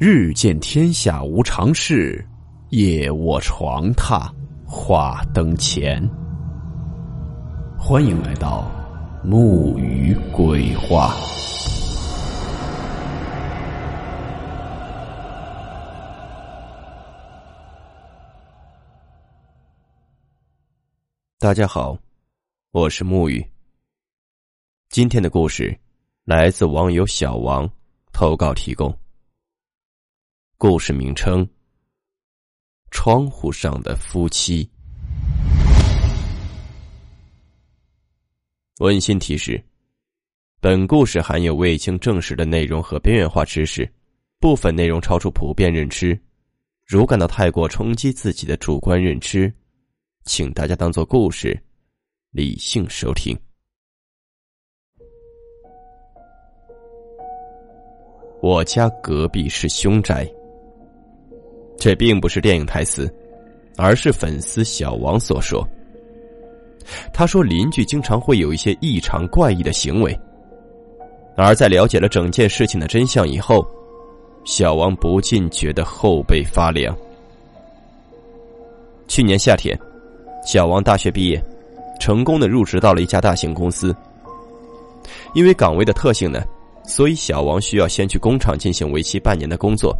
日见天下无常事，夜卧床榻话灯前。欢迎来到木鱼鬼话。大家好，我是木鱼。今天的故事来自网友小王投稿提供。故事名称：窗户上的夫妻。温馨提示：本故事含有未经证实的内容和边缘化知识，部分内容超出普遍认知。如感到太过冲击自己的主观认知，请大家当做故事，理性收听。我家隔壁是凶宅。这并不是电影台词，而是粉丝小王所说。他说邻居经常会有一些异常怪异的行为，而在了解了整件事情的真相以后，小王不禁觉得后背发凉。去年夏天，小王大学毕业，成功的入职到了一家大型公司。因为岗位的特性呢，所以小王需要先去工厂进行为期半年的工作。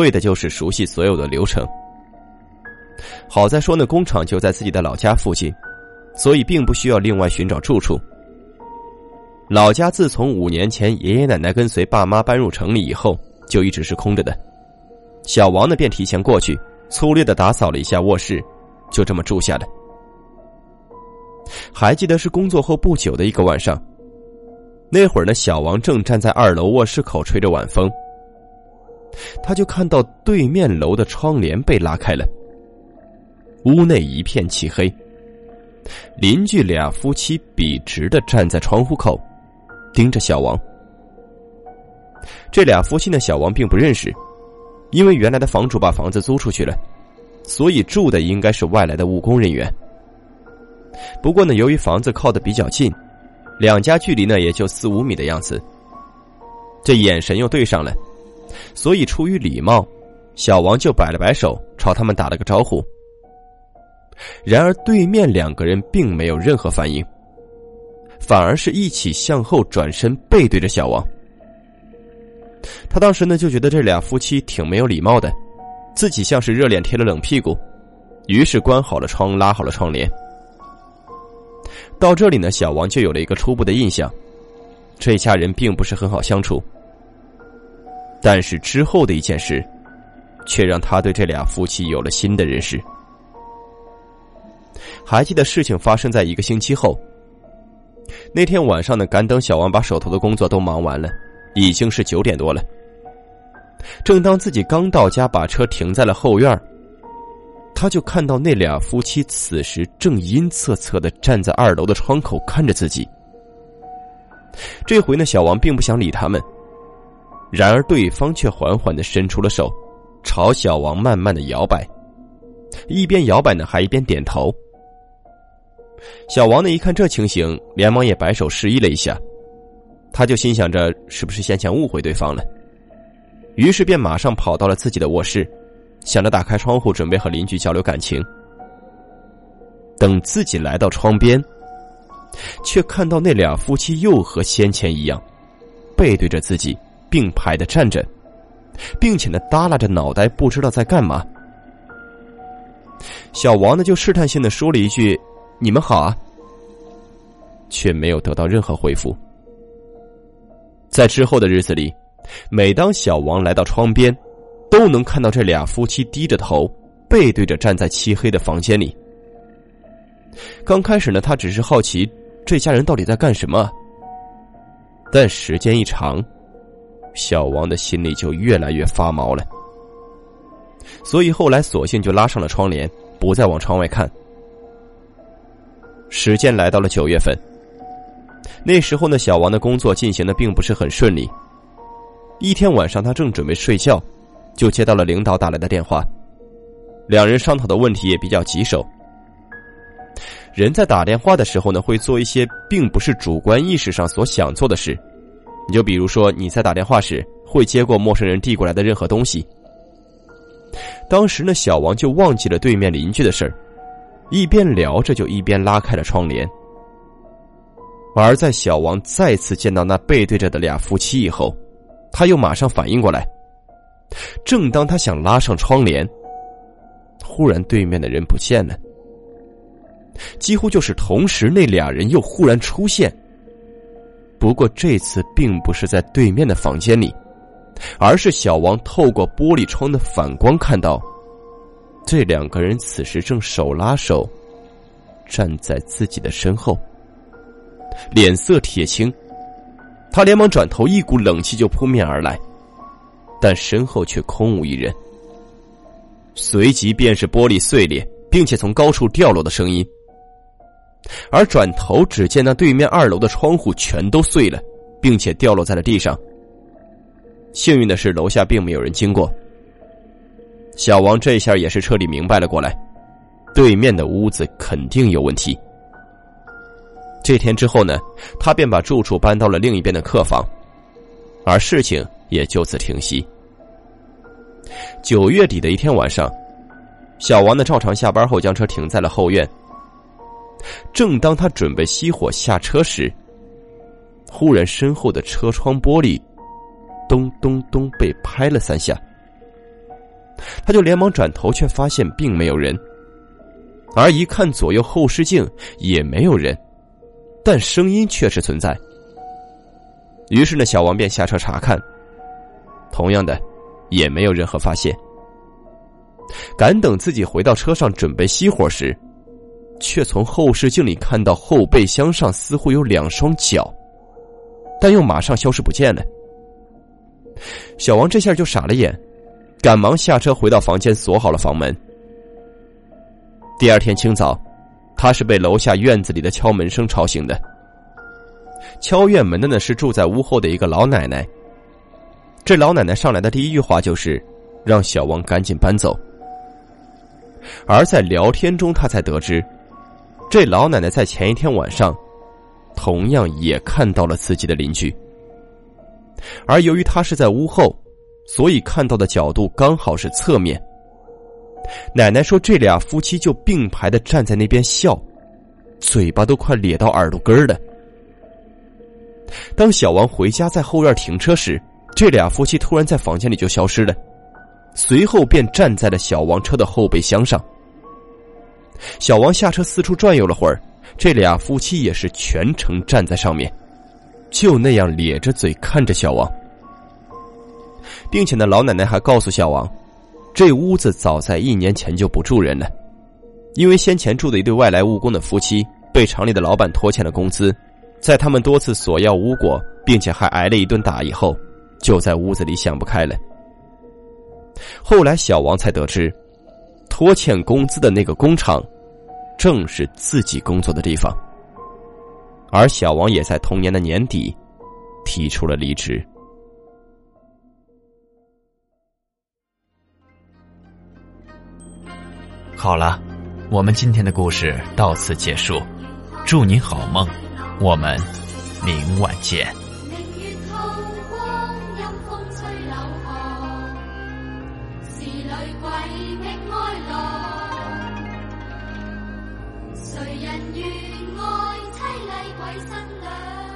为的就是熟悉所有的流程。好在说呢，工厂就在自己的老家附近，所以并不需要另外寻找住处。老家自从五年前爷爷奶奶跟随爸妈搬入城里以后，就一直是空着的。小王呢，便提前过去，粗略的打扫了一下卧室，就这么住下了。还记得是工作后不久的一个晚上，那会儿呢，小王正站在二楼卧室口吹着晚风。他就看到对面楼的窗帘被拉开了，屋内一片漆黑。邻居俩夫妻笔直的站在窗户口，盯着小王。这俩夫妻呢，小王并不认识，因为原来的房主把房子租出去了，所以住的应该是外来的务工人员。不过呢，由于房子靠的比较近，两家距离呢也就四五米的样子，这眼神又对上了。所以，出于礼貌，小王就摆了摆手，朝他们打了个招呼。然而，对面两个人并没有任何反应，反而是一起向后转身，背对着小王。他当时呢就觉得这俩夫妻挺没有礼貌的，自己像是热脸贴了冷屁股，于是关好了窗，拉好了窗帘。到这里呢，小王就有了一个初步的印象：这家人并不是很好相处。但是之后的一件事，却让他对这俩夫妻有了新的认识。还记得事情发生在一个星期后。那天晚上呢，赶等小王把手头的工作都忙完了，已经是九点多了。正当自己刚到家，把车停在了后院他就看到那俩夫妻此时正阴恻恻的站在二楼的窗口看着自己。这回呢，小王并不想理他们。然而，对方却缓缓的伸出了手，朝小王慢慢的摇摆，一边摇摆呢，还一边点头。小王呢，一看这情形，连忙也摆手示意了一下，他就心想着是不是先前误会对方了，于是便马上跑到了自己的卧室，想着打开窗户，准备和邻居交流感情。等自己来到窗边，却看到那俩夫妻又和先前一样，背对着自己。并排的站着，并且呢耷拉着脑袋，不知道在干嘛。小王呢就试探性的说了一句：“你们好啊。”却没有得到任何回复。在之后的日子里，每当小王来到窗边，都能看到这俩夫妻低着头，背对着站在漆黑的房间里。刚开始呢，他只是好奇这家人到底在干什么，但时间一长。小王的心里就越来越发毛了，所以后来索性就拉上了窗帘，不再往窗外看。时间来到了九月份，那时候呢，小王的工作进行的并不是很顺利。一天晚上，他正准备睡觉，就接到了领导打来的电话，两人商讨的问题也比较棘手。人在打电话的时候呢，会做一些并不是主观意识上所想做的事。你就比如说，你在打电话时会接过陌生人递过来的任何东西。当时呢，小王就忘记了对面邻居的事儿，一边聊着就一边拉开了窗帘。而在小王再次见到那背对着的俩夫妻以后，他又马上反应过来。正当他想拉上窗帘，忽然对面的人不见了。几乎就是同时，那俩人又忽然出现。不过这次并不是在对面的房间里，而是小王透过玻璃窗的反光看到，这两个人此时正手拉手，站在自己的身后。脸色铁青，他连忙转头，一股冷气就扑面而来，但身后却空无一人。随即便是玻璃碎裂，并且从高处掉落的声音。而转头只见那对面二楼的窗户全都碎了，并且掉落在了地上。幸运的是，楼下并没有人经过。小王这下也是彻底明白了过来，对面的屋子肯定有问题。这天之后呢，他便把住处搬到了另一边的客房，而事情也就此停息。九月底的一天晚上，小王呢照常下班后将车停在了后院。正当他准备熄火下车时，忽然身后的车窗玻璃咚咚咚被拍了三下，他就连忙转头，却发现并没有人，而一看左右后视镜也没有人。但声音确实存在，于是呢，小王便下车查看。同样的，也没有任何发现。赶等自己回到车上准备熄火时，却从后视镜里看到后备箱上似乎有两双脚，但又马上消失不见了。小王这下就傻了眼，赶忙下车回到房间锁好了房门。第二天清早。他是被楼下院子里的敲门声吵醒的。敲院门的呢是住在屋后的一个老奶奶。这老奶奶上来的第一句话就是让小王赶紧搬走。而在聊天中，他才得知，这老奶奶在前一天晚上，同样也看到了自己的邻居。而由于他是在屋后，所以看到的角度刚好是侧面。奶奶说：“这俩夫妻就并排的站在那边笑，嘴巴都快咧到耳朵根了。”当小王回家在后院停车时，这俩夫妻突然在房间里就消失了，随后便站在了小王车的后备箱上。小王下车四处转悠了会儿，这俩夫妻也是全程站在上面，就那样咧着嘴看着小王，并且呢，老奶奶还告诉小王。这屋子早在一年前就不住人了，因为先前住的一对外来务工的夫妻被厂里的老板拖欠了工资，在他们多次索要无果，并且还挨了一顿打以后，就在屋子里想不开了。后来小王才得知，拖欠工资的那个工厂，正是自己工作的地方，而小王也在同年的年底，提出了离职。好了，我们今天的故事到此结束，祝你好梦，我们明晚见。爱，谁人愿爱妻厉鬼新娘？